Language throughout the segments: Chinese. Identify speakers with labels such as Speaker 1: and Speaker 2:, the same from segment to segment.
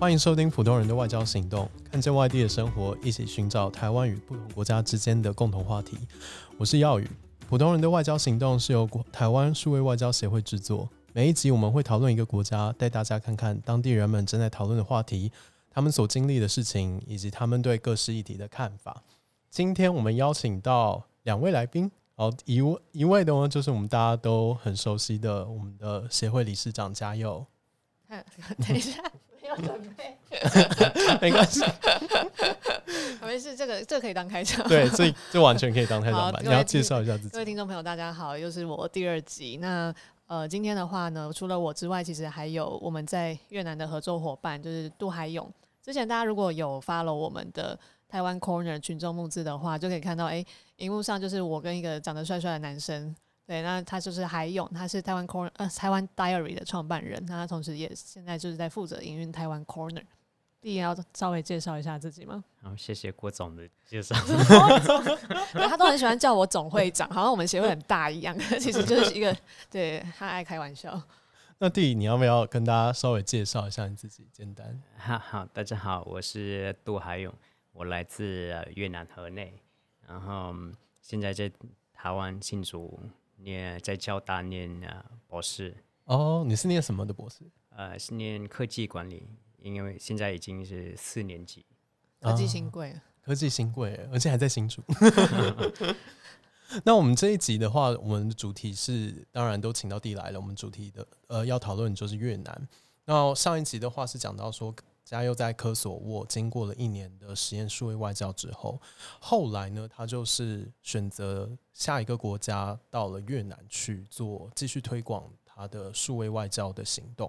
Speaker 1: 欢迎收听《普通人的外交行动》，看见外地的生活，一起寻找台湾与不同国家之间的共同话题。我是耀宇，《普通人的外交行动》是由台湾数位外交协会制作。每一集我们会讨论一个国家，带大家看看当地人们正在讨论的话题，他们所经历的事情，以及他们对各式议题的看法。今天我们邀请到两位来宾，好，一位一位的呢，就是我们大家都很熟悉的我们的协会理事长嘉佑。
Speaker 2: 等一下，有准备，
Speaker 1: 没关系，
Speaker 2: 没事，这个这个可以当开场。
Speaker 1: 对，这这完全可以当开场
Speaker 2: 好
Speaker 1: 白。你要介绍一下自己。
Speaker 2: 各位听众朋友，大家好，又是我第二集。那呃，今天的话呢，除了我之外，其实还有我们在越南的合作伙伴，就是杜海勇。之前大家如果有 follow 我们的台湾 Corner 群众募资的话，就可以看到，哎，荧幕上就是我跟一个长得帅帅的男生。对，那他就是海勇，他是台湾 Corner 呃台湾 Diary 的创办人，那他同时也现在就是在负责营运台湾 Corner。第一要稍微介绍一下自己吗？
Speaker 3: 好，谢谢郭总的介绍。
Speaker 2: 对他都很喜欢叫我总会长，好像我们协会很大一样，其实就是一个对他爱开玩笑。
Speaker 1: 那弟，你要不要跟大家稍微介绍一下你自己？简单。
Speaker 3: 哈好，大家好，我是杜海勇，我来自呃越南河内，然后嗯现在在台湾新竹念在交大念啊博士，
Speaker 1: 哦，你是念什么的博士？
Speaker 3: 呃是念科技管理，因为现在已经是四年级。
Speaker 2: 科技新贵，
Speaker 1: 科技新贵，而且还在新竹。那我们这一集的话，我们的主题是，当然都请到地来了。我们主题的呃要讨论就是越南。那上一集的话是讲到说，嘉佑在科索沃经过了一年的实验数位外交之后，后来呢，他就是选择下一个国家到了越南去做继续推广他的数位外交的行动。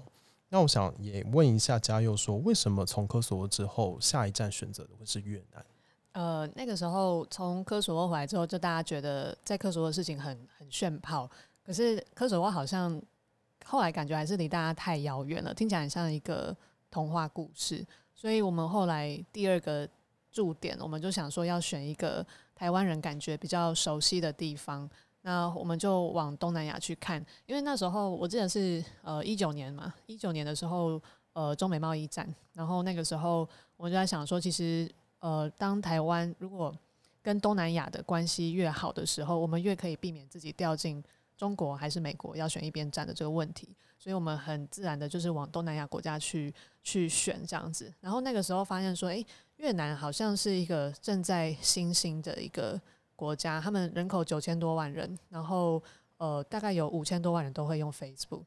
Speaker 1: 那我想也问一下嘉佑说，为什么从科索沃之后，下一站选择的会是越南？
Speaker 2: 呃，那个时候从科索沃回来之后，就大家觉得在科索沃的事情很很炫炮，可是科索沃好像后来感觉还是离大家太遥远了，听起来很像一个童话故事，所以我们后来第二个驻点，我们就想说要选一个台湾人感觉比较熟悉的地方，那我们就往东南亚去看，因为那时候我记得是呃一九年嘛，一九年的时候呃中美贸易战，然后那个时候我就在想说，其实呃当台湾如果跟东南亚的关系越好的时候，我们越可以避免自己掉进中国还是美国要选一边站的这个问题，所以我们很自然的就是往东南亚国家去去选这样子。然后那个时候发现说，诶，越南好像是一个正在新兴的一个国家，他们人口九千多万人，然后呃大概有五千多万人都会用 Facebook。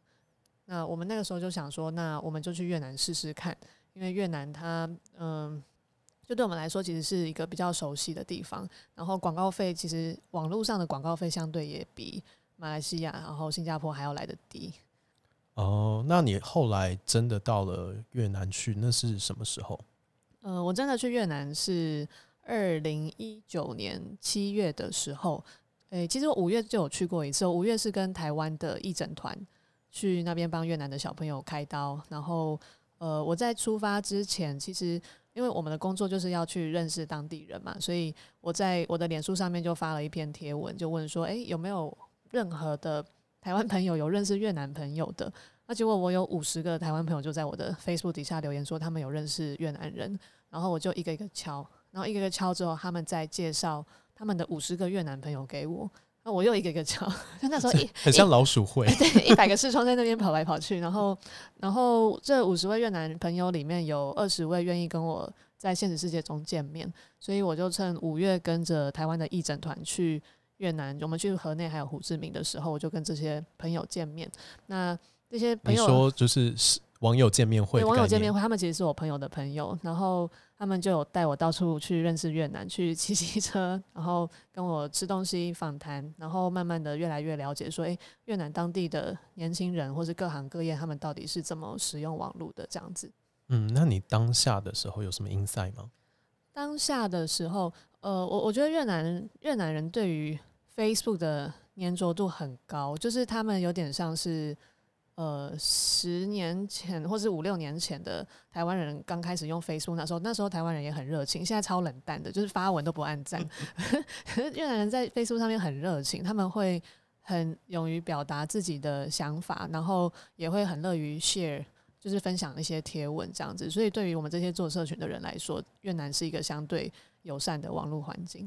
Speaker 2: 那我们那个时候就想说，那我们就去越南试试看，因为越南它嗯。就对我们来说，其实是一个比较熟悉的地方。然后广告费，其实网络上的广告费相对也比马来西亚、然后新加坡还要来的低。
Speaker 1: 哦，那你后来真的到了越南去，那是什么时候？
Speaker 2: 呃、我真的去越南是二零一九年七月的时候。诶、其实我五月就有去过一次。我五月是跟台湾的义诊团去那边帮越南的小朋友开刀。然后，呃，我在出发之前，其实因为我们的工作就是要去认识当地人嘛，所以我在我的脸书上面就发了一篇贴文，就问说，诶、有没有任何的台湾朋友有认识越南朋友的？那结果我有五十个台湾朋友就在我的 Facebook 底下留言说他们有认识越南人，然后我就一个一个敲，然后一个一个敲之后，他们再介绍他们的五十个越南朋友给我，那我又一个一个敲，就 那时候一
Speaker 1: 很像老鼠会。
Speaker 2: 对，一百个视窗在那边跑来跑去，然后，然后这五十位越南朋友里面有二十位愿意跟我在现实世界中见面，所以我就趁五月跟着台湾的义诊团去越南，我们去河内还有胡志明的时候，我就跟这些朋友见面。那这些朋友
Speaker 1: 你说就是是网友见面会
Speaker 2: 网友见面会，他们其实是我朋友的朋友，然后他们就有带我到处去认识越南，去骑骑车，然后跟我吃东西、访谈，然后慢慢的越来越了解说，诶，越南当地的年轻人或是各行各业，他们到底是怎么使用网络的这样子。
Speaker 1: 嗯，那你当下的时候有什么 insight 吗？
Speaker 2: 当下的时候，呃，我我觉得越南越南人对于 Facebook 的粘着度很高，就是他们有点像是呃十年前或是五六年前的台湾人刚开始用 Facebook 那时候，那时候台湾人也很热情，现在超冷淡的，就是发文都不按赞。越南人在 Facebook 上面很热情，他们会很勇于表达自己的想法，然后也会很乐于 share。就是分享一些贴文这样子。所以对于我们这些做社群的人来说，越南是一个相对友善的网络环境。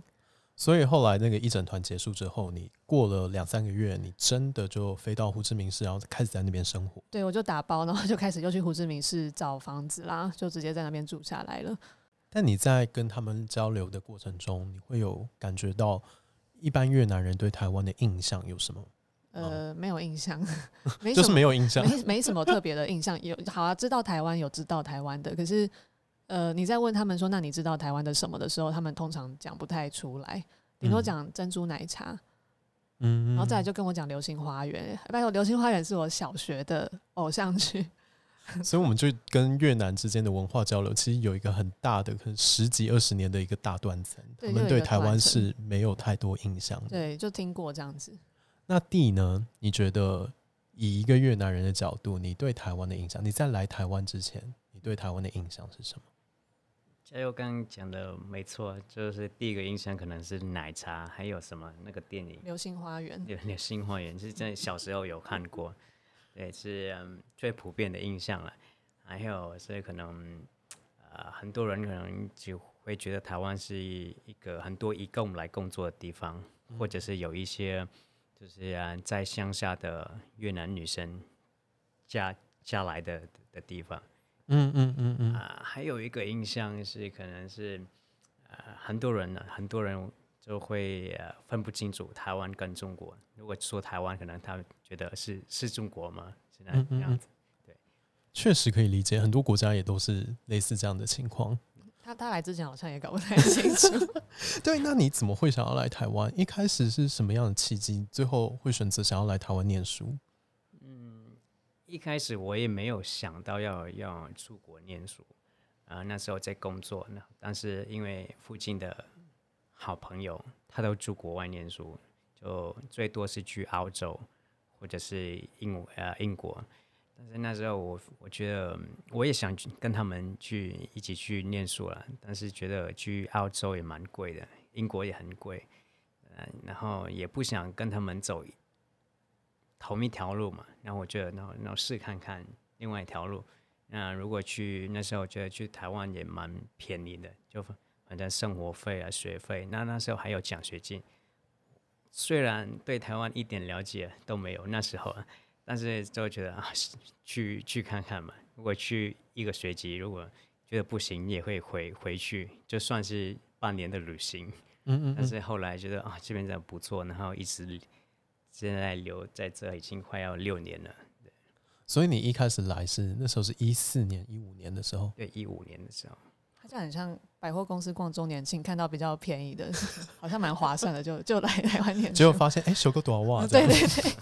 Speaker 1: 所以后来那个一整团结束之后，你过了两三个月，你真的就飞到胡志明市，然后开始在那边生活。
Speaker 2: 对，我就打包，然后就开始又去胡志明市找房子啦，就直接在那边住下来了。
Speaker 1: 但你在跟他们交流的过程中，你会有感觉到一般越南人对台湾的印象有什么？
Speaker 2: 呃，没有印象，没
Speaker 1: 就是没有印象。
Speaker 2: 没没什么特别的印象。有好啊，知道台湾有知道台湾的，可是呃，你在问他们说，那你知道台湾的什么的时候，他们通常讲不太出来，顶多
Speaker 1: 嗯
Speaker 2: 讲珍珠奶茶，
Speaker 1: 嗯，
Speaker 2: 然后再来就跟我讲流星花园。拜托，流星花园是我小学的偶像剧，
Speaker 1: 所以我们就跟越南之间的文化交流，其实有一个很大的，可能十几二十年的一个大断层。
Speaker 2: 对
Speaker 1: 他们对台湾是没有太多印象的。
Speaker 2: 对，就听过这样子。
Speaker 1: 那 D 呢？你觉得以一个越南人的角度，你对台湾的印象？你在来台湾之前，你对台湾的印象是什么？
Speaker 3: 加油刚刚讲的没错，就是第一个印象可能是奶茶，还有什么那个电影
Speaker 2: 流星花园，
Speaker 3: 有点新花园，是在小时候有看过，对，是嗯最普遍的印象了。还有是可能呃很多人可能就会觉得台湾是一个很多移工来工作的地方，或者是有一些就是啊在乡下的越南女生嫁嫁来的的地方。
Speaker 1: 嗯嗯嗯嗯，
Speaker 3: 啊、还有一个印象是，可能是呃，很多人呢，很多人就会呃分不清楚台湾跟中国。如果说台湾，可能他觉得是是中国吗？是那
Speaker 1: 嗯嗯
Speaker 3: 样子。
Speaker 1: 确实可以理解，很多国家也都是类似这样的情况。
Speaker 2: 他他来之前好像也搞不太清楚。
Speaker 1: 对，那你怎么会想要来台湾？一开始是什么样的契机？最后会选择想要来台湾念书？
Speaker 3: 一开始我也没有想到要要出国念书，啊、那时候在工作，呢但是因为附近的好朋友他都住国外念书，就最多是去澳洲或者是英呃英国，但是那时候我我觉得我也想跟他们去一起去念书了，但是觉得去澳洲也蛮贵的，英国也很贵，嗯、然后也不想跟他们走同一条路嘛，然后我觉得，然后然后试看看另外一条路。那如果去那时候我觉得去台湾也蛮便宜的，就反正生活费啊、学费，那那时候还有奖学金。虽然对台湾一点了解都没有那时候，但是就觉得啊，去去看看嘛。如果去一个学期，如果觉得不行，也会回回去，就算是半年的旅行。
Speaker 1: 嗯嗯嗯，
Speaker 3: 但是后来觉得啊，这边真的不错，然后一直现在留在这已经快要六年了。
Speaker 1: 所以你一开始来是那时候是一四年、一五年的时候，
Speaker 3: 对，一五年的时候，
Speaker 2: 他这样很像百货公司逛周年庆，看到比较便宜的，好像蛮划算的，就就来台湾念书。
Speaker 1: 结果发现哎，修个短袜这
Speaker 2: 对
Speaker 1: 样。
Speaker 2: 对 对，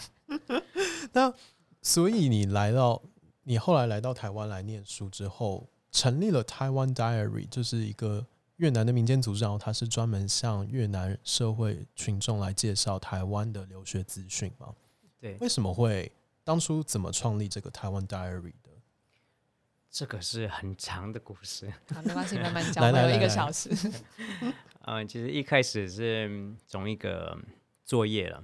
Speaker 1: 那所以你来到你后来来到台湾来念书之后，成立了台湾 Diary，就是一个越南的民间组织，然后它是专门向越南社会群众来介绍台湾的留学资讯嘛？
Speaker 3: 对，
Speaker 1: 为什么会当初怎么创立这个台湾 Diary 的？
Speaker 3: 这个是很长的故事。
Speaker 2: 好，没关系，慢慢讲，
Speaker 1: 来
Speaker 2: 我们有一个
Speaker 1: 来来来
Speaker 2: 小时。
Speaker 3: 呃，其实一开始是嗯从一个作业了，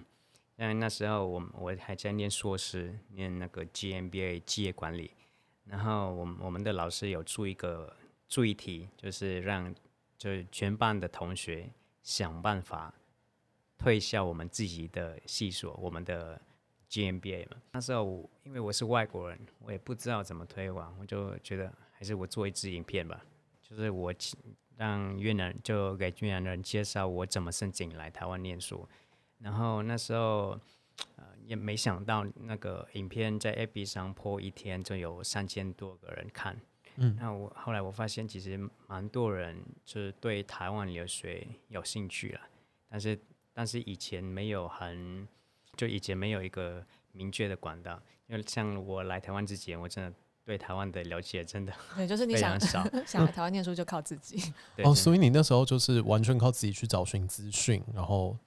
Speaker 3: 因为那时候我我还在念硕士，念那个 GMBA 企业管理，然后我们我们的老师有出一个注意题，就是让就是全班的同学想办法退销我们自己的系所，我们的 GMBA 嘛。那时候因为我是外国人，我也不知道怎么推广，我就觉得还是我做一支影片吧，就是我请让越南就给越南人介绍我怎么申请来台湾念书，然后那时候呃也没想到那个影片在 FB 上播一天就有三千多个人看，
Speaker 1: 嗯
Speaker 3: 那我后来我发现其实蛮多人就是对台湾流水有兴趣了，但是但是以前没有很就以前没有一个明确的管道，因为像我来台湾之前，我真的对台湾的了解真的
Speaker 2: 对，就是你想
Speaker 3: 少。
Speaker 2: 想来台湾念书就靠自己。
Speaker 3: 对
Speaker 1: 哦，所以你那时候就是完全靠自己去找寻资讯，然后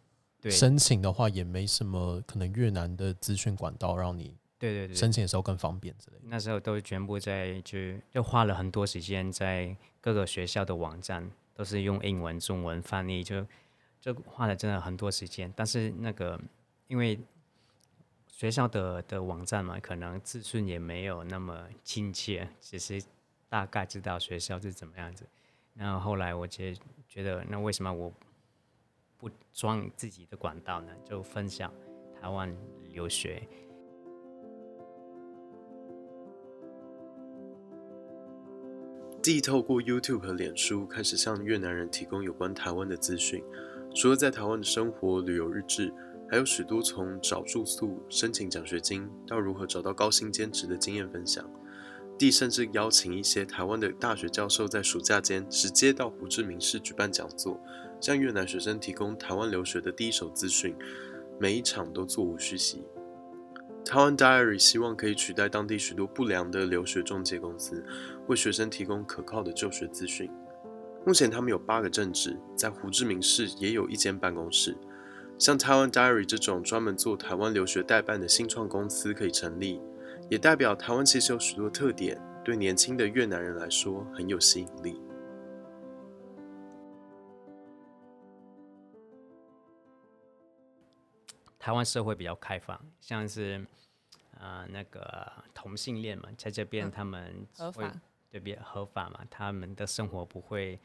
Speaker 3: 对
Speaker 1: 申请的话也没什么可能越南的资讯管道让你
Speaker 3: 对对对，
Speaker 1: 申请的时候更方便之类的。
Speaker 3: 那时候都全部在就就花了很多时间在各个学校的网站，都是用英文、中文翻译，就就花了真的很多时间。但是那个因为学校的的网站嘛，可能资讯也没有那么亲切，只是大概知道学校是怎么样子。然后后来我觉觉得，那为什么我不装自己的管道呢？就分享台湾留学。
Speaker 4: 既透过 YouTube 和脸书开始向越南人提供有关台湾的资讯，除了在台湾的生活、旅游日志，还有许多从找住宿、申请奖学金到如何找到高薪兼职的经验分享。弟甚至邀请一些台湾的大学教授在暑假间直接到胡志明市举办讲座，向越南学生提供台湾留学的第一手资讯，每一场都座无虚席。台湾 Diary 希望可以取代当地许多不良的留学中介公司，为学生提供可靠的就学资讯。目前他们有八个正职，在胡志明市也有一间办公室。像台湾 Diary 这种专门做台湾留学代办的新创公司可以成立，也代表台湾其实有许多特点，对年轻的越南人来说很有吸引力。
Speaker 3: 台湾社会比较开放，像是呃那个同性恋嘛，在这边
Speaker 2: 嗯
Speaker 3: 他们会
Speaker 2: 合法
Speaker 3: 对比合法嘛，他们的生活不会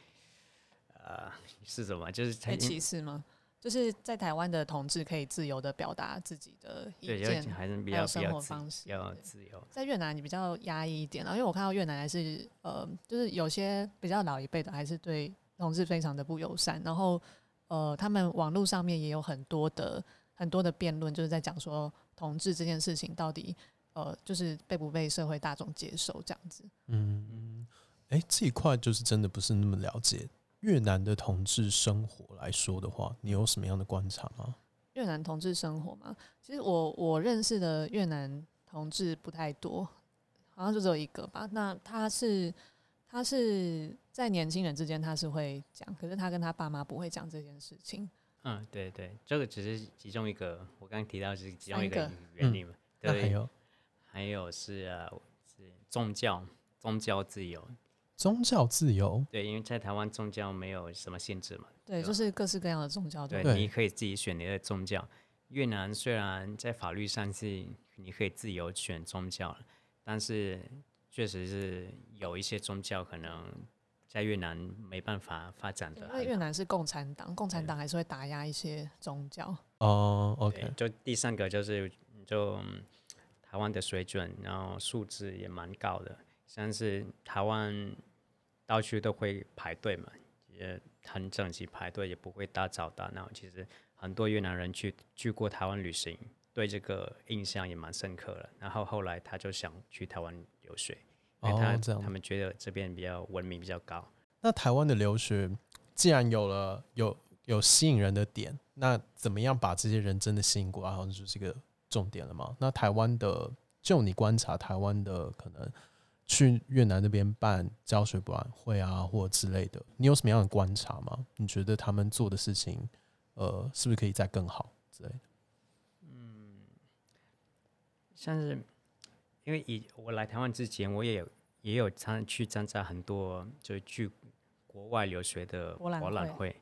Speaker 3: 呃是什么，就是才
Speaker 2: 被歧视吗？就是在台湾的同志可以自由的表达自己的意，见
Speaker 3: 要，还是比较比较自
Speaker 2: 活方式
Speaker 3: 比较自由。
Speaker 2: 在越南你比较压抑一点啊，因为我看到越南还是呃，就是有些比较老一辈的还是对同志非常的不友善，然后呃，他们网络上面也有很多的很多的辩论，就是在讲说同志这件事情到底呃，就是被不被社会大众接受这样子。
Speaker 1: 嗯，哎，这一块就是真的不是那么了解。越南的同志生活来说的话，你有什么样的观察吗？
Speaker 2: 越南同志生活嘛，其实我我认识的越南同志不太多，好像就只有一个吧。那他是他是在年轻人之间他是会讲，可是他跟他爸妈不会讲这件事情。
Speaker 3: 嗯，对对，这个只是其中一个，我刚刚提到是其中一个原理嘛。对，
Speaker 1: 那还有
Speaker 3: 还有是呃是宗教宗教自由，
Speaker 1: 宗教自由，
Speaker 3: 对，因为在台湾宗教没有什么限制嘛，
Speaker 2: 对，
Speaker 3: 对
Speaker 2: 就是各式各样的宗教
Speaker 3: 对，
Speaker 1: 对
Speaker 3: 你可以自己选你的宗教。越南虽然在法律上是你可以自由选宗教，但是确实是有一些宗教可能在越南没办法发展的
Speaker 2: 因为越南是共产党，共产党还是会打压一些宗教。
Speaker 1: 哦
Speaker 3: 对
Speaker 1: ，OK，
Speaker 3: 就第三个就是就嗯台湾的水准，然后素质也蛮高的，像是台湾到处都会排队嘛，也很整齐排队，也不会大吵大闹。其实很多越南人去去过台湾旅行，对这个印象也蛮深刻的。然后后来他就想去台湾留学，因为他、
Speaker 1: 哦，这样
Speaker 3: 他。们觉得这边比较文明比较高。
Speaker 1: 那台湾的留学既然有了有有吸引人的点，那怎么样把这些人真的吸引过来，好像就是一个重点了嘛？那台湾的，就你观察台湾的可能去越南那边办教学博览会啊，或者之类的，你有什么样的观察吗？你觉得他们做的事情，呃，是不是可以再更好之类的？
Speaker 3: 嗯像是因为以我来台湾之前，我也有也有参去参加很多就是去国外留学的
Speaker 2: 博览会
Speaker 3: 览会，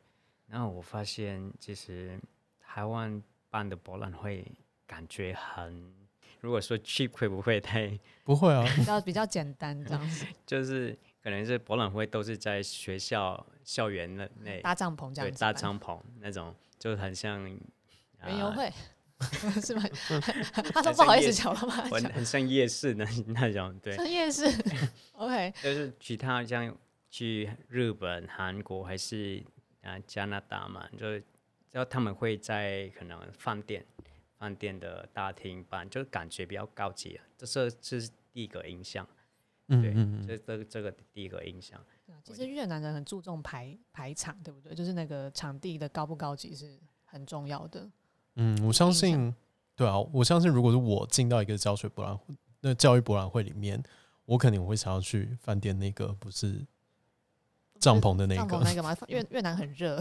Speaker 3: 然后我发现其实台湾办的博览会感觉很，如果说 cheap 会不会太
Speaker 1: 不会啊，
Speaker 2: 比较比较简单这样子，
Speaker 3: 就是可能是博览会都是在学校校园那内
Speaker 2: 搭帐篷这
Speaker 3: 对
Speaker 2: 样子，
Speaker 3: 搭帐篷那种，就很像啊
Speaker 2: 园游会 是吗？他都不好意思讲了嘛，
Speaker 3: 很很像夜市那那种，对。
Speaker 2: 像夜市，OK，
Speaker 3: 就是其他像去日本、韩国还是啊加拿大嘛，就是然后他们会在可能饭店、饭店的大厅办，就是感觉比较高级啊。这是这是第一个印象，对，
Speaker 1: 嗯嗯嗯，
Speaker 3: 这这个这个第一个印象。
Speaker 2: 其实越南人很注重排排场，对不对？就是那个场地的高不高级是很重要的。
Speaker 1: 嗯，我相信，对啊，我相信，如果是我进到一个教学博览会、那教育博览会里面，我肯定会想要去饭店那个，不是帐篷的那个。
Speaker 2: 帐篷那个嘛，越越南很热，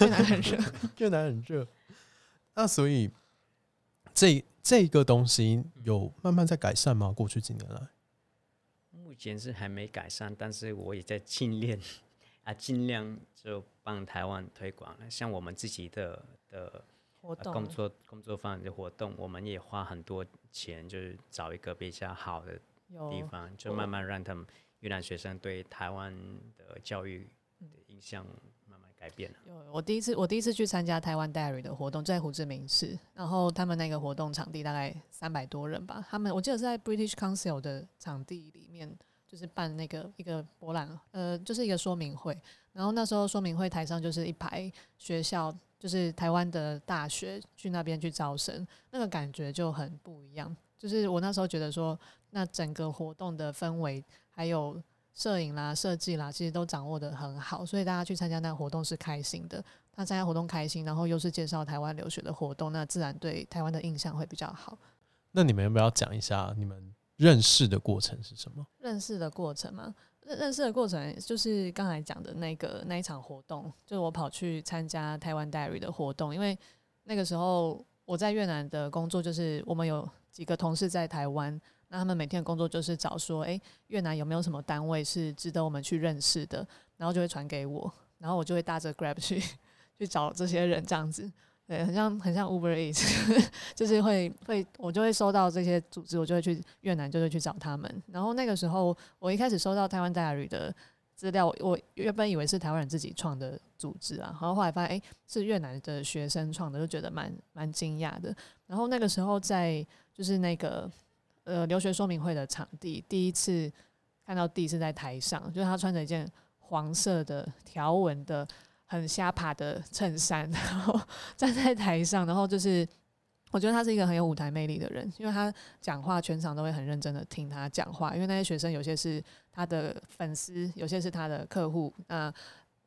Speaker 2: 越南很热。
Speaker 1: 越南很热，那所以这这个东西有慢慢在改善吗？过去几年来，
Speaker 3: 目前是还没改善，但是我也在尽练啊，尽量就帮台湾推广了。像我们自己的的
Speaker 2: 活动
Speaker 3: 工作工作坊的活动，我们也花很多钱，就是找一个比较好的地方，就慢慢让他们越南学生对台湾的教育的印象慢慢改变了。
Speaker 2: 有，我第一次我第一次去参加台湾 Diary 的活动，在胡志明市，然后他们那个活动场地大概三百多人吧，他们我记得是在 British Council 的场地里面，就是办那个一个博览，呃，就是一个说明会，然后那时候说明会台上就是一排学校，就是台湾的大学去那边去招生，那个感觉就很不一样。就是我那时候觉得说，那整个活动的氛围还有摄影啦、设计啦，其实都掌握的很好，所以大家去参加那个活动是开心的。他参加活动开心，然后又是介绍台湾留学的活动，那自然对台湾的印象会比较好。
Speaker 1: 那你们要不要讲一下你们认识的过程是什么？
Speaker 2: 认识的过程嘛，认认识的过程就是刚才讲的那个那一场活动，就是我跑去参加台湾 Diary 的活动，因为那个时候我在越南的工作，就是我们有几个同事在台湾，那他们每天的工作就是找说，诶，越南有没有什么单位是值得我们去认识的，然后就会传给我，然后我就会搭着 Grab 去 去找这些人，这样子。对，很像很像 Uber Eats，就是会会我就会收到这些组织，我就会去越南，就会去找他们。然后那个时候，我一开始收到台湾 Diary 的资料，我原本以为是台湾人自己创的组织啊，然后后来发现，诶，是越南的学生创的，就觉得蛮蛮惊讶的。然后那个时候在就是那个呃留学说明会的场地，第一次看到弟是在台上，就是他穿着一件黄色的条纹的很瞎爬的衬衫，然后站在台上，然后就是我觉得他是一个很有舞台魅力的人，因为他讲话全场都会很认真的听他讲话，因为那些学生有些是他的粉丝，有些是他的客户。那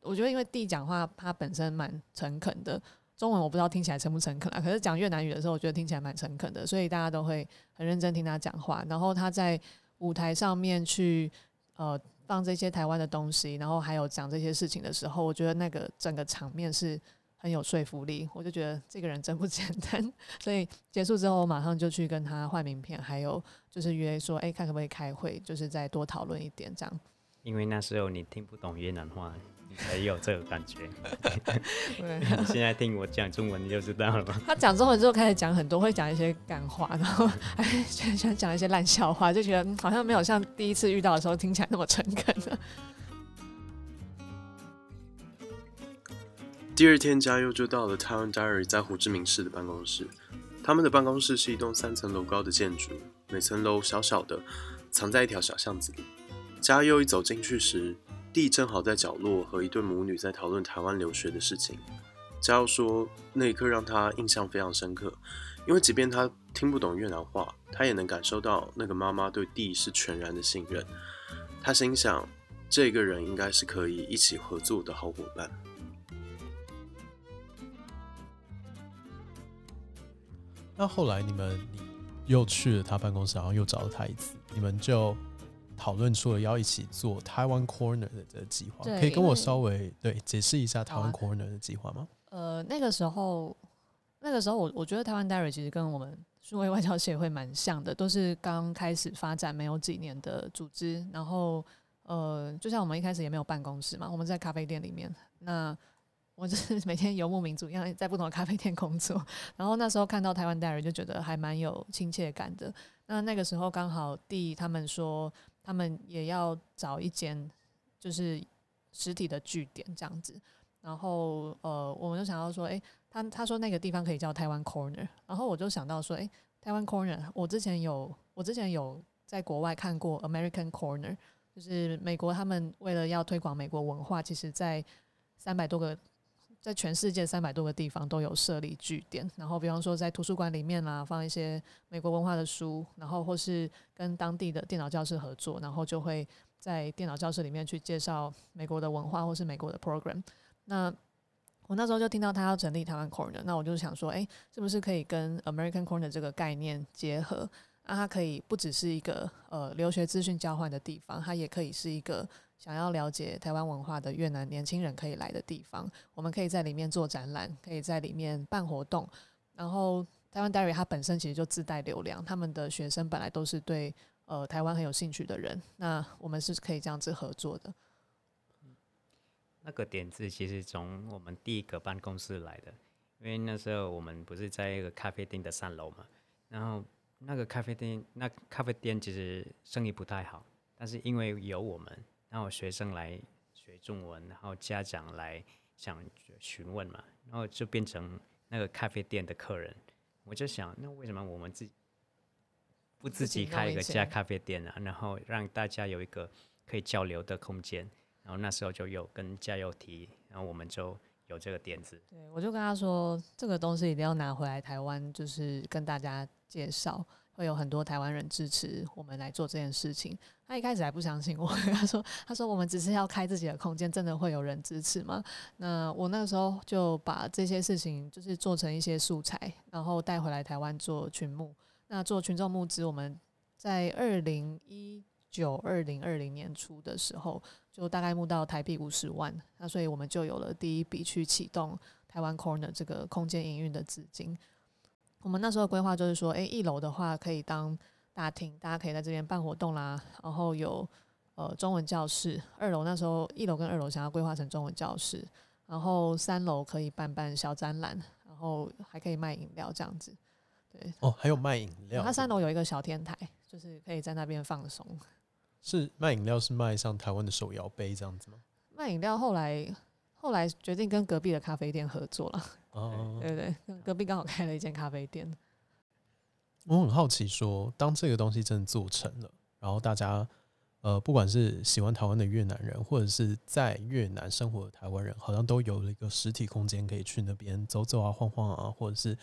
Speaker 2: 我觉得因为弟讲话他本身蛮诚恳的，中文我不知道听起来诚不诚恳啊，可是讲越南语的时候，我觉得听起来蛮诚恳的，所以大家都会很认真听他讲话。然后他在舞台上面去呃放这些台湾的东西，然后还有讲这些事情的时候，我觉得那个整个场面是很有说服力。我就觉得这个人真不简单，所以结束之后，我马上就去跟他换名片，还有就是约说，哎、看可不可以开会，就是再多讨论一点这样。
Speaker 3: 因为那时候你听不懂越南话，才有这个感觉。现在听我讲中文，你就知道了吗？
Speaker 2: 他讲中文之后开始讲很多，会讲一些干话，然后还喜欢讲一些烂笑话，就觉得、嗯好像没有像第一次遇到的时候听起来那么诚恳了。
Speaker 4: 第二天，嘉佑就到了台湾 Diary 在胡志明市的办公室。他们的办公室是一栋三层楼高的建筑，每层楼小小的，藏在一条小巷子里。嘉佑一走进去时，弟正好在角落和一对母女在讨论台湾留学的事情。嘉佑说，那一刻让他印象非常深刻，因为即便他听不懂越南话，他也能感受到那个妈妈对弟是全然的信任。他心想，这个人应该是可以一起合作的好伙伴。
Speaker 1: 那后来你们又去了他办公室，然后又找了他一次，你们就讨论出了要一起做台湾 Corner 的这个计划，可以跟我稍微对解释一下台湾 Corner 的计划吗？
Speaker 2: 呃，那个时候，那个时候我我觉得台湾 Diary 其实跟我们数位外交协会蛮像的，都是刚开始发展没有几年的组织。然后，呃，就像我们一开始也没有办公室嘛，我们在咖啡店里面。那我就是每天游牧民族一样，在不同的咖啡店工作。然后那时候看到台湾 Diary 就觉得还蛮有亲切感的。那那个时候刚好弟他们说，他们也要找一间就是实体的据点这样子。然后呃，我们就想到说，诶，他他说那个地方可以叫台湾 Corner，然后我就想到说，诶，台湾 Corner，我之前有我之前有在国外看过 American Corner，就是美国他们为了要推广美国文化，其实在三百多个。在全世界三百多个地方都有设立据点，然后比方说在图书馆里面啦，放一些美国文化的书，然后或是跟当地的电脑教室合作，然后就会在电脑教室里面去介绍美国的文化或是美国的 program。那我那时候就听到他要成立台湾 Corner，那我就想说，诶，是不是可以跟 American Corner 这个概念结合？那它可以不只是一个呃留学资讯交换的地方，它也可以是一个想要了解台湾文化的越南年轻人可以来的地方。我们可以在里面做展览，可以在里面办活动。然后台湾 Diary 它本身其实就自带流量，他们的学生本来都是对呃台湾很有兴趣的人，那我们是可以这样子合作的。
Speaker 3: 那个点子其实从我们第一个办公室来的，因为那时候我们不是在一个咖啡店的三楼嘛，然后那个咖啡店，那咖啡店其实生意不太好，但是因为有我们，然后学生来学中文，然后家长来想询问嘛，然后就变成那个咖啡店的客人。我就想，那为什么我们自己不自己开一个家咖啡店呢？然后让大家有一个可以交流的空间。然后那时候就有跟加油提，然后我们就有这个点子。
Speaker 2: 对，我就跟他说，这个东西一定要拿回来台湾，就是跟大家介绍，会有很多台湾人支持我们来做这件事情。他一开始还不相信我，他说：“他说我们只是要开自己的空间，真的会有人支持吗？”那我那个时候就把这些事情就是做成一些素材，然后带回来台湾做群募。那做群众募资，我们在二零一九二零二零年初的时候。就大概募到台币五十万，那所以我们就有了第一笔去启动台湾 Corner 这个空间营运的资金。我们那时候的规划就是说，诶，一楼的话可以当大厅，大家可以在这边办活动啦，然后有呃中文教室。二楼那时候一楼跟二楼想要规划成中文教室，然后三楼可以办办小展览，然后还可以卖饮料这样子。对，
Speaker 1: 哦，还有卖饮料。
Speaker 2: 它三楼有一个小天台，就是可以在那边放松。
Speaker 1: 是卖饮料，是卖像台湾的手摇杯这样子吗？
Speaker 2: 卖饮料后来后来决定跟隔壁的咖啡店合作了。哦，对对，隔壁刚好开了一间咖啡店。
Speaker 1: 我很好奇，说当这个东西真的做成了，然后大家呃，不管是喜欢台湾的越南人，或者是在越南生活的台湾人，好像都有了一个实体空间可以去那边走走啊、晃晃啊，或者是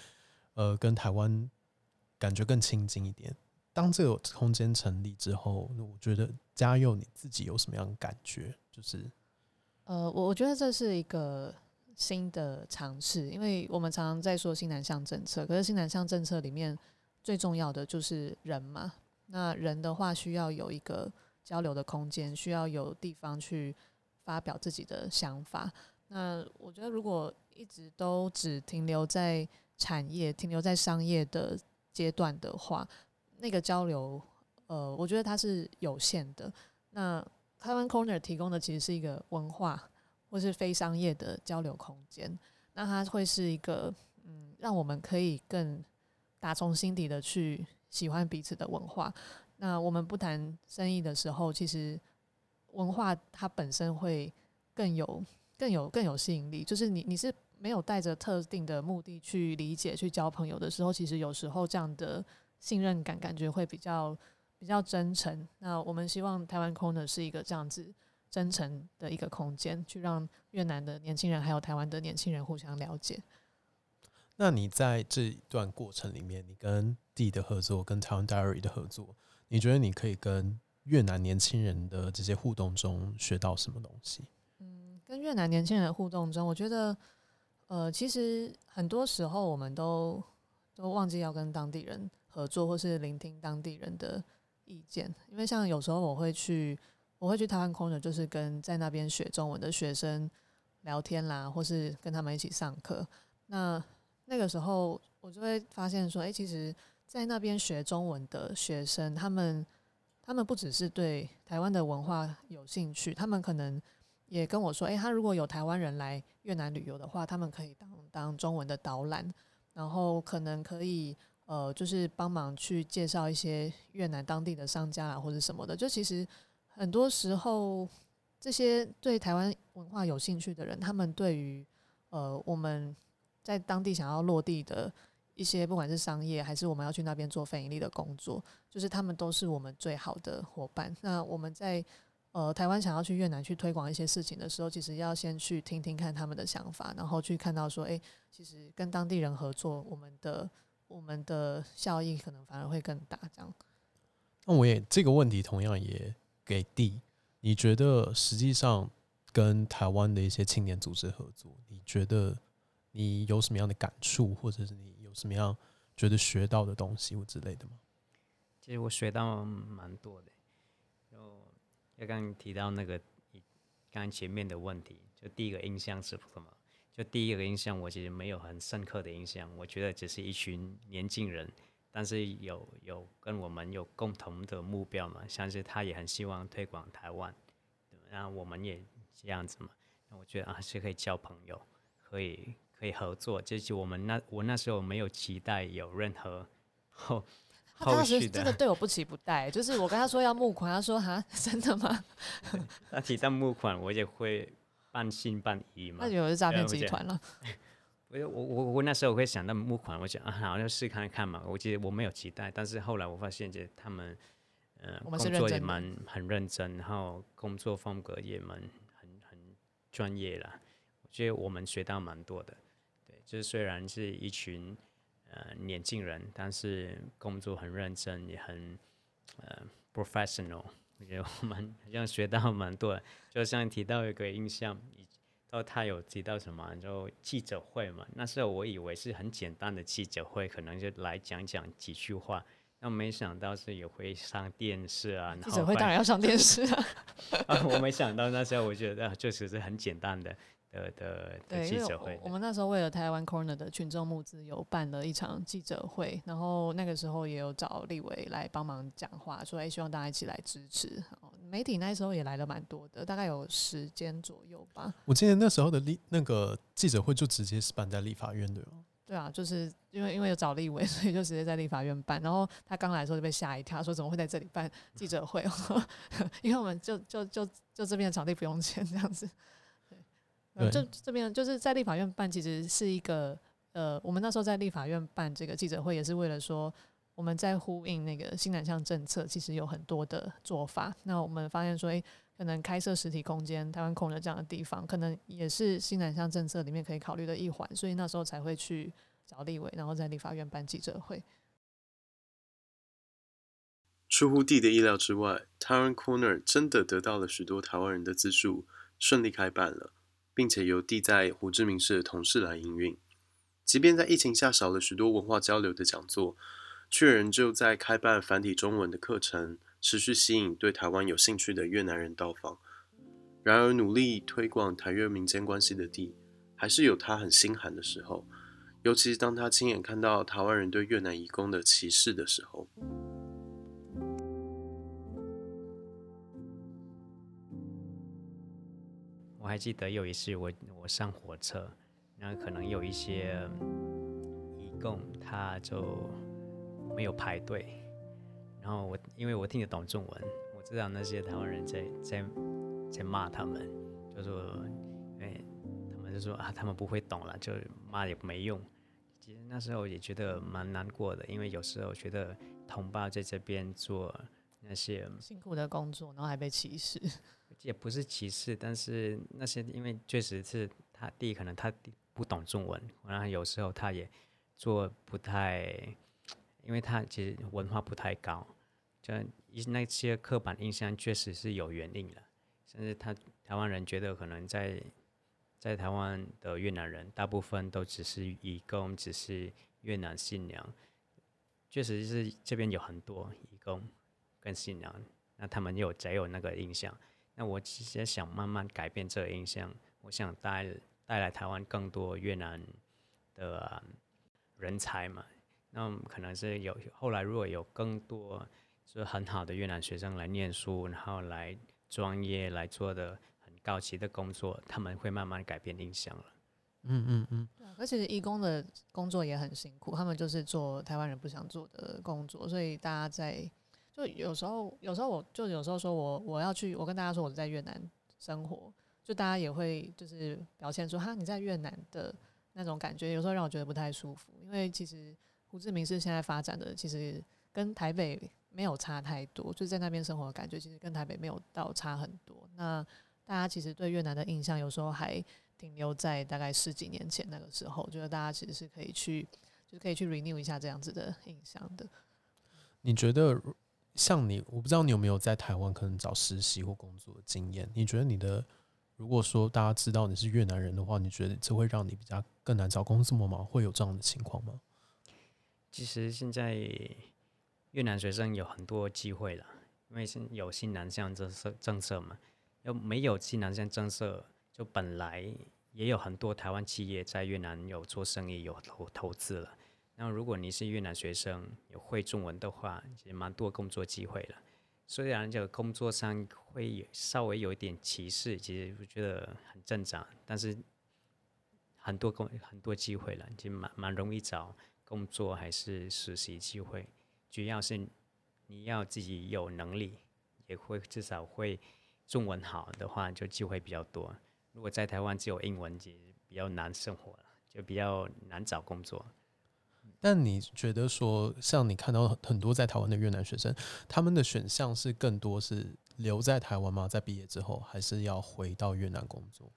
Speaker 1: 呃，跟台湾感觉更亲近一点。当这个空间成立之后，我觉得嘉佑你自己有什么样的感觉？就是，
Speaker 2: 呃，我我觉得这是一个新的尝试，因为我们常常在说新南向政策，可是新南向政策里面最重要的就是人嘛。那人的话，需要有一个交流的空间，需要有地方去发表自己的想法。那我觉得，如果一直都只停留在产业、停留在商业的阶段的话，那个交流，呃，我觉得它是有限的。那台湾 Corner 提供的其实是一个文化或是非商业的交流空间。那它会是一个，嗯，让我们可以更打从心底的去喜欢彼此的文化。那我们不谈生意的时候，其实文化它本身会更有、更有、更有吸引力。就是你你是没有带着特定的目的去理解、去交朋友的时候，其实有时候这样的。信任感感觉会比较比较真诚。那我们希望台湾 Corner 是一个这样子真诚的一个空间，去让越南的年轻人还有台湾的年轻人互相了解。
Speaker 1: 那你在这一段过程里面，你跟 D 的合作，跟台湾 Diary 的合作，你觉得你可以跟越南年轻人的这些互动中学到什么东西？
Speaker 2: 嗯，跟越南年轻人的互动中，我觉得，呃，其实很多时候我们都都忘记要跟当地人。合作或是聆听当地人的意见，因为像有时候我会去，我会去台湾空的，就是跟在那边学中文的学生聊天啦，或是跟他们一起上课。那那个时候我就会发现说，诶，其实，在那边学中文的学生，他们他们不只是对台湾的文化有兴趣，他们可能也跟我说，诶，他如果有台湾人来越南旅游的话，他们可以当当中文的导览，然后可能可以。呃，就是帮忙去介绍一些越南当地的商家啊，或者什么的。就其实很多时候，这些对台湾文化有兴趣的人，他们对于呃我们在当地想要落地的一些，不管是商业还是我们要去那边做非盈利的工作，就是他们都是我们最好的伙伴。那我们在呃台湾想要去越南去推广一些事情的时候，其实要先去听听看他们的想法，然后去看到说，诶，其实跟当地人合作，我们的。我们的效益可能反而会更大，这样。
Speaker 1: 那我也这个问题同样也给 D，你觉得实际上跟台湾的一些青年组织合作，你觉得你有什么样的感触，或者是你有什么样觉得学到的东西或之类的吗？
Speaker 3: 其实我学到蛮多的，就刚刚提到那个刚刚前面的问题，就第一个印象是什么？就第一个印象，我其实没有很深刻的印象。我觉得只是一群年轻人，但是有有跟我们有共同的目标嘛，像是他也很希望推广台湾，然后我们也这样子嘛。那我觉得啊，是可以交朋友，可以可可以合作。就是我们那我那时候没有期待有任何 后
Speaker 2: 他当时真的对我不期不待，就是我跟他说要募款，他说哈，真的吗？
Speaker 3: 那提到募款，我也会半信半疑嘛
Speaker 2: 那。以为是诈骗集团了。
Speaker 3: 我我我我那时候我会想到募款，我想啊，好就试看看嘛。我记得我没有期待，但是后来我发现，就他们呃工作也蛮很认真，然后工作风格也蛮很很专业啦。我觉得我们学到蛮多的。对，就是虽然是一群呃年轻人，但是工作很认真，也很呃 professional。我觉得我们好像学到蛮多的。就像提到一个印象，到他有提到什么，就记者会嘛。那时候我以为是很简单的记者会，可能就来讲讲几句话，那没想到是也会上电视啊。
Speaker 2: 记者会当然要上电视啊。
Speaker 3: 啊，我没想到那时候我觉得啊确实是很简单的的的的
Speaker 2: 对，
Speaker 3: 记者会
Speaker 2: 我我。们那时候为了台湾 Corner 的群众募资，有办了一场记者会，然后那个时候也有找立委来帮忙讲话，说哎、希望大家一起来支持。哦媒体那时候也来了蛮多的，大概有十间左右吧。
Speaker 1: 我记得那时候的立那个记者会就直接是办在立法院对吗？
Speaker 2: 对啊，就是因为因为有找立委，所以就直接在立法院办。然后他刚来的时候就被吓一跳，说怎么会在这里办记者会？因为我们就就就就这边的场地不用钱这样子。对，呃
Speaker 1: 对
Speaker 2: 就这边就是在立法院办，其实是一个呃，我们那时候在立法院办这个记者会，也是为了说我们在呼应那个新南向政策，其实有很多的做法。那我们发现说，诶、可能开设实体空间，台湾空的这样的地方，可能也是新南向政策里面可以考虑的一环，所以那时候才会去找立委，然后在立法院办记者会。
Speaker 4: 出乎地的意料之外，台湾 Corner 真的得到了许多台湾人的资助，顺利开办了，并且由地在胡志明市的同事来营运。即便在疫情下少了许多文化交流的讲座，却仍旧在开办繁体中文的课程，持续吸引对台湾有兴趣的越南人到访。然而，努力推广台越民间关系的地，还是有他很心寒的时候，尤其是当他亲眼看到台湾人对越南移工的歧视的时候。
Speaker 3: 还记得有一次我我上火车，然后可能有一些义工他就没有排队，然后我因为我听得懂中文，我知道那些台湾人在在在骂他们，就说，哎，他们就说啊，他们不会懂了，就骂也没用。其实那时候也觉得蛮难过的，因为有时候觉得同胞在这边做那些
Speaker 2: 辛苦的工作，然后还被歧视。
Speaker 3: 也不是歧视，但是那些因为确实是他第一可能他不懂中文，然后有时候他也做不太，因为他其实文化不太高，就一那些刻板印象确实是有原因的，甚至他台湾人觉得可能在在台湾的越南人大部分都只是义工，只是越南新娘，确实是这边有很多义工跟新娘，那他们有才有那个印象。那我其实想慢慢改变这个印象，我想带带来台湾更多越南的、呃人才嘛。那可能是有后来如果有更多就是很好的越南学生来念书，然后来专业来做的很高级的工作，他们会慢慢改变印象了。
Speaker 1: 嗯嗯嗯，
Speaker 2: 对啊，而且义工的工作也很辛苦，他们就是做台湾人不想做的工作，所以大家在就有时候，有时候我就有时候说我我要去，我跟大家说我在越南生活，就大家也会就是表现出哈你在越南的那种感觉，有时候让我觉得不太舒服，因为其实胡志明市现在发展的其实跟台北没有差太多，就在那边生活的感觉其实跟台北没有到差很多。那大家其实对越南的印象有时候还停留在大概十几年前那个时候，觉得大家其实是可以去，就是可以去 renew 一下这样子的印象的。
Speaker 1: 你觉得像你，我不知道你有没有在台湾可能找实习或工作的经验？你觉得你的，如果说大家知道你是越南人的话，你觉得这会让你比较更难找工作吗？会有这样的情况吗？
Speaker 3: 其实现在越南学生有很多机会了，因为是有新南向政策政策嘛，要没有新南向政策，就本来也有很多台湾企业在越南有做生意、有投投资了。那如果你是越南学生，有会中文的话，其实蛮多工作机会了。虽然这个工作上会有稍微有一点歧视，其实我觉得很正常，但是很多工很多机会了，就蛮蛮容易找工作还是实习机会。主要是你要自己有能力，也会至少会中文好的话，就机会比较多。如果在台湾只有英文，其实比较难生活了，就比较难找工作。
Speaker 1: 但你觉得说，像你看到很多在台湾的越南学生，他们的选项是更多是留在台湾吗？在毕业之后，还是要回到越南工作？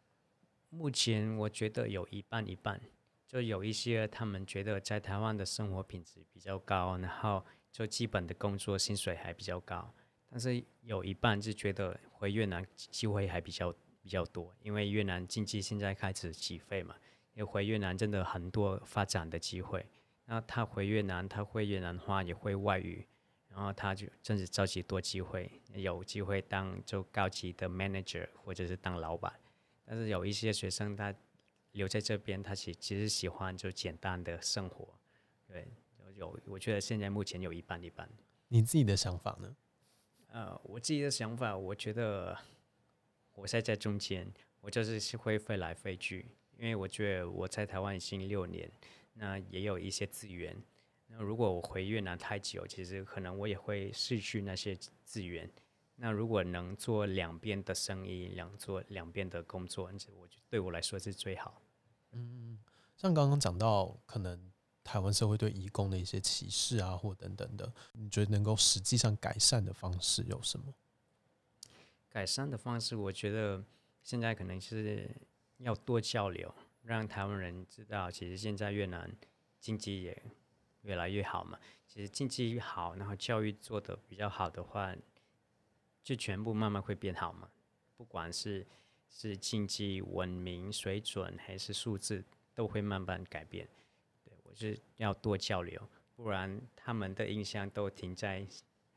Speaker 3: 目前我觉得有一半一半，就有一些他们觉得在台湾的生活品质比较高，然后就基本的工作薪水还比较高，但是有一半是觉得回越南机会还比较比较多，因为越南经济现在开始起飞嘛，因为回越南真的很多发展的机会。那他回越南，他会越南话，也会外语，然后他就真是着急多机会，有机会当就高级的 manager 或者是当老板。但是有一些学生他留在这边，他其其实喜欢就简单的生活，对，有我觉得现在目前有一半一半。
Speaker 1: 你自己的想法呢？
Speaker 3: 呃，我自己的想法，我觉得我现在在中间，我就是会飞来飞去，因为我觉得我在台湾已经六年。那也有一些资源。那如果我回越南太久，其实可能我也会失去那些资源。那如果能做两边的生意，两做两边的工作，这我觉得对我来说是最好。
Speaker 1: 嗯，像刚刚讲到，可能台湾社会对移工的一些歧视啊，或等等的，你觉得能够实际上改善的方式有什么？
Speaker 3: 改善的方式，我觉得现在可能是要多交流。让台湾人知道，其实现在越南经济也越来越好嘛。其实经济好，然后教育做的比较好的话，就全部慢慢会变好嘛。不管是是经济、文明水准还是数字，都会慢慢改变。对我是要多交流，不然他们的印象都停在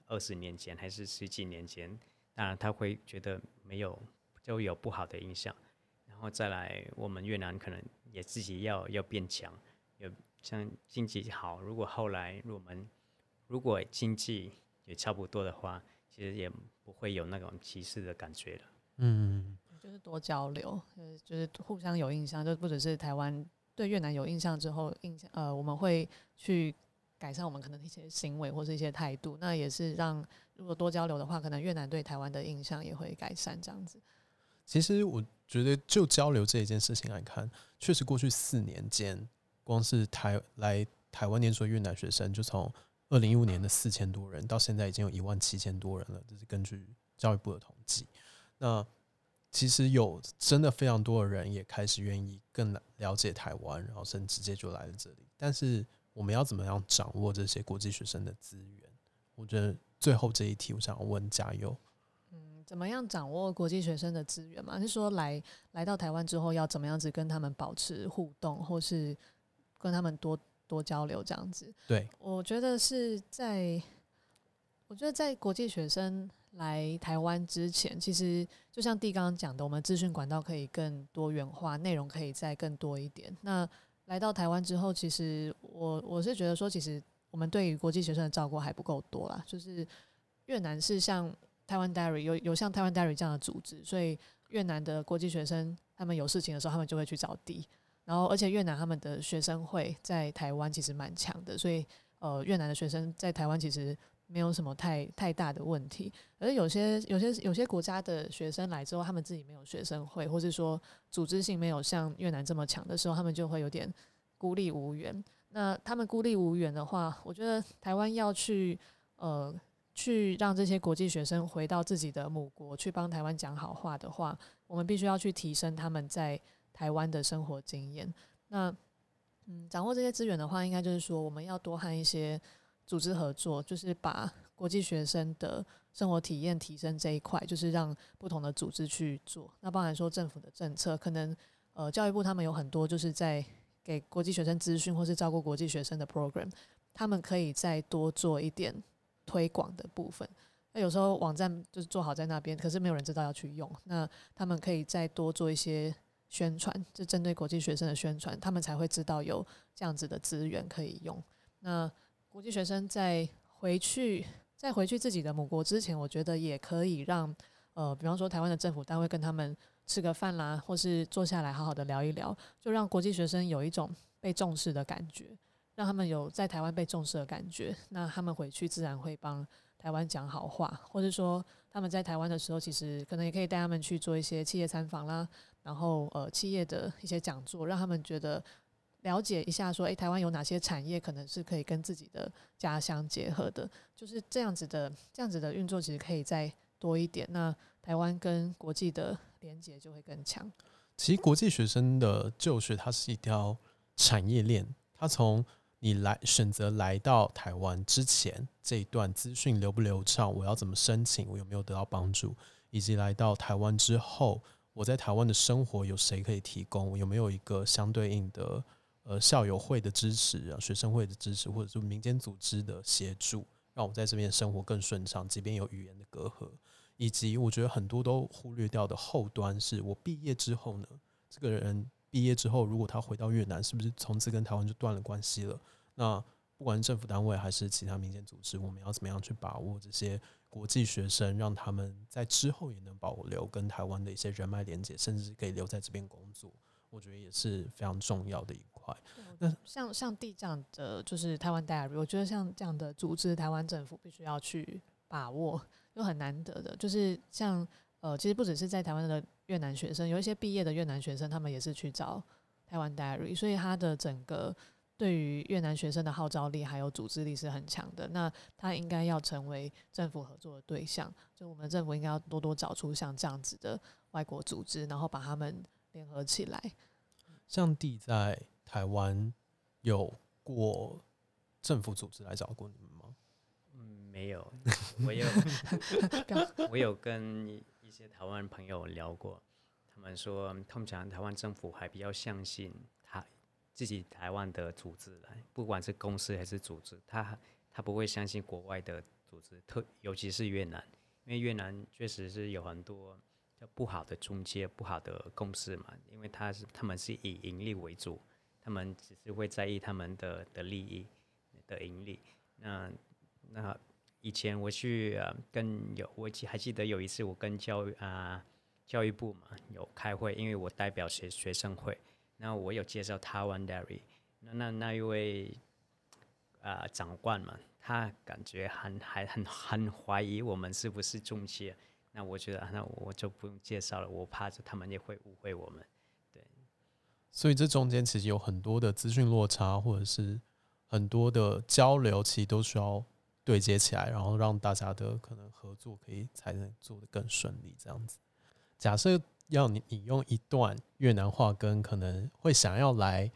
Speaker 3: 二十年前还是十几年前，当然他会觉得没有就有不好的印象。然后再来，我们越南可能也自己要要变强，有像经济好。如果后来我们如果经济也差不多的话，其实也不会有那种歧视的感觉了。
Speaker 1: 嗯，
Speaker 2: 就是多交流，就是就是互相有印象，就不只是台湾对越南有印象之后，印象呃，我们会去改善我们可能一些行为或是一些态度。那也是让如果多交流的话，可能越南对台湾的印象也会改善这样子。
Speaker 1: 其实我觉得，就交流这一件事情来看，确实过去四年间，光是台来台湾念书的越南学生，就从二零一五年的四千多人，到现在已经有一万七千多人了。这是根据教育部的统计。那其实有真的非常多的人也开始愿意更了解台湾，然后甚至直接就来了这里。但是我们要怎么样掌握这些国际学生的资源？我觉得最后这一题，我想要问加油。
Speaker 2: 怎么样掌握国际学生的资源嘛？是说来来到台湾之后要怎么样子跟他们保持互动，或是跟他们多多交流这样子？
Speaker 1: 对，
Speaker 2: 我觉得是在，我觉得在国际学生来台湾之前，其实就像弟刚刚讲的，我们资讯管道可以更多元化，内容可以再更多一点。那来到台湾之后，其实我我是觉得说，其实我们对于国际学生的照顾还不够多啦。就是越南是像。台湾 Diary 有有像台湾 Diary 这样的组织，所以越南的国际学生他们有事情的时候，他们就会去找地。然后，而且越南他们的学生会在台湾其实蛮强的，所以呃，越南的学生在台湾其实没有什么太太大的问题。而有些有些有些国家的学生来之后，他们自己没有学生会，或是说组织性没有像越南这么强的时候，他们就会有点孤立无援。那他们孤立无援的话，我觉得台湾要去呃。去让这些国际学生回到自己的母国，去帮台湾讲好话的话，我们必须要去提升他们在台湾的生活经验。那，嗯，掌握这些资源的话，应该就是说，我们要多和一些组织合作，就是把国际学生的生活体验提升这一块，就是让不同的组织去做。那包含说政府的政策，可能呃教育部他们有很多就是在给国际学生资讯或是照顾国际学生的 program，他们可以再多做一点。推广的部分，那有时候网站就是做好在那边，可是没有人知道要去用。那他们可以再多做一些宣传，就针对国际学生的宣传，他们才会知道有这样子的资源可以用。那国际学生在回去在回去自己的母国之前，我觉得也可以让呃，比方说台湾的政府单位跟他们吃个饭啦，或是坐下来好好的聊一聊，就让国际学生有一种被重视的感觉，让他们有在台湾被重视的感觉。那他们回去自然会帮台湾讲好话，或者说他们在台湾的时候，其实可能也可以带他们去做一些企业参访啦，然后呃企业的一些讲座，让他们觉得了解一下说，诶，台湾有哪些产业可能是可以跟自己的家乡结合的，就是这样子的这样子的运作，其实可以再多一点。那台湾跟国际的连接就会更强。
Speaker 1: 其实国际学生的就学，它是一条产业链。它从你来选择来到台湾之前这一段资讯流不流畅，我要怎么申请，我有没有得到帮助，以及来到台湾之后，我在台湾的生活有谁可以提供，有没有一个相对应的呃校友会的支持啊，学生会的支持，或者是民间组织的协助，让我在这边生活更顺畅，即便有语言的隔阂。以及我觉得很多都忽略掉的后端，是我毕业之后呢，这个人毕业之后，如果他回到越南，是不是从此跟台湾就断了关系了？那不管是政府单位还是其他民间组织，我们要怎么样去把握这些国际学生，让他们在之后也能保留跟台湾的一些人脉连接，甚至可以留在这边工作？我觉得也是非常重要的一块。
Speaker 2: 那像像地这样的，就是台湾 Diary，我觉得像这样的组织，台湾政府必须要去把握。都很难得的，就是像呃，其实不只是在台湾的越南学生，有一些毕业的越南学生，他们也是去找台湾 Diary，所以他的整个对于越南学生的号召力还有组织力是很强的。那他应该要成为政府合作的对象，就我们政府应该要多多找出像这样子的外国组织，然后把他们联合起来。
Speaker 1: 上帝在台湾有过政府组织来找过你们吗？
Speaker 3: 没有，我有，我有跟一些台湾朋友聊过，他们说，通常台湾政府还比较相信他自己台湾的组织来，不管是公司还是组织，他他不会相信国外的组织，特尤其是越南，因为越南确实是有很多不好的中介、不好的公司嘛，因为他是他们是以盈利为主，他们只是会在意他们的的利益的盈利，那那。以前我去呃跟有我记还记得有一次我跟教育啊教育部嘛有开会，因为我代表学学生会，然后我有介绍台湾 Dairy，那那那一位啊长官嘛，他感觉很还很很怀疑我们是不是中介，那我觉得那我就不用介绍了，我怕着他们也会误会我们，对，
Speaker 1: 所以这中间其实有很多的资讯落差，或者是很多的交流，其实都需要。对接起来，然后让大家的可能合作可以才能做得更顺利。这样子，假设要你你用一段越南话跟可能会想要来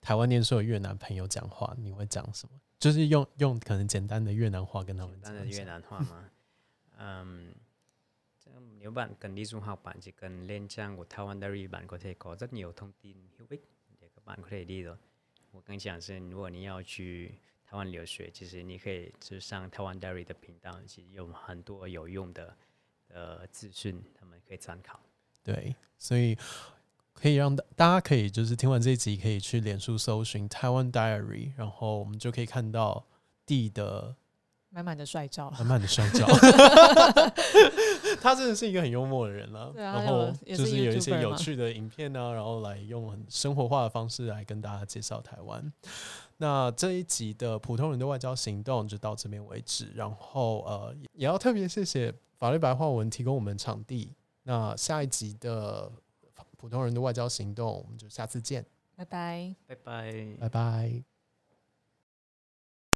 Speaker 1: 台湾念书的越南朋友讲话，你会讲什么？就是用用可能简单的越南话跟他们。
Speaker 3: 简单的越南话吗？嗯，nếu bạn cần đi du học, bạn chỉ cần lên trang của Taiwan Diary, bạn có thể có rất nhiều thông tin hữu ích để các bạn có thể đi rồi. 我刚讲是，如果你要去。台湾留学，其实你可以就上台湾 Diary 的频道，其实有很多有用的呃资讯，他们可以参考。
Speaker 1: 对，所以可以让大大家可以就是听完这一集，可以去脸书搜寻台湾 Diary，然后我们就可以看到 D 的
Speaker 2: 满满的帅照，
Speaker 1: 满满的帅照。他真的是一个很幽默的人了，然后就是有一些有趣的影片呢，然后来用很生活化的方式来跟大家介绍台湾。那这一集的普通人的外交行动就到这边为止，然后呃，也要特别谢谢法律白话文提供我们场地。那下一集的普通人的外交行动，我们就下次见，
Speaker 2: 拜拜，
Speaker 3: 拜拜，
Speaker 1: 拜拜。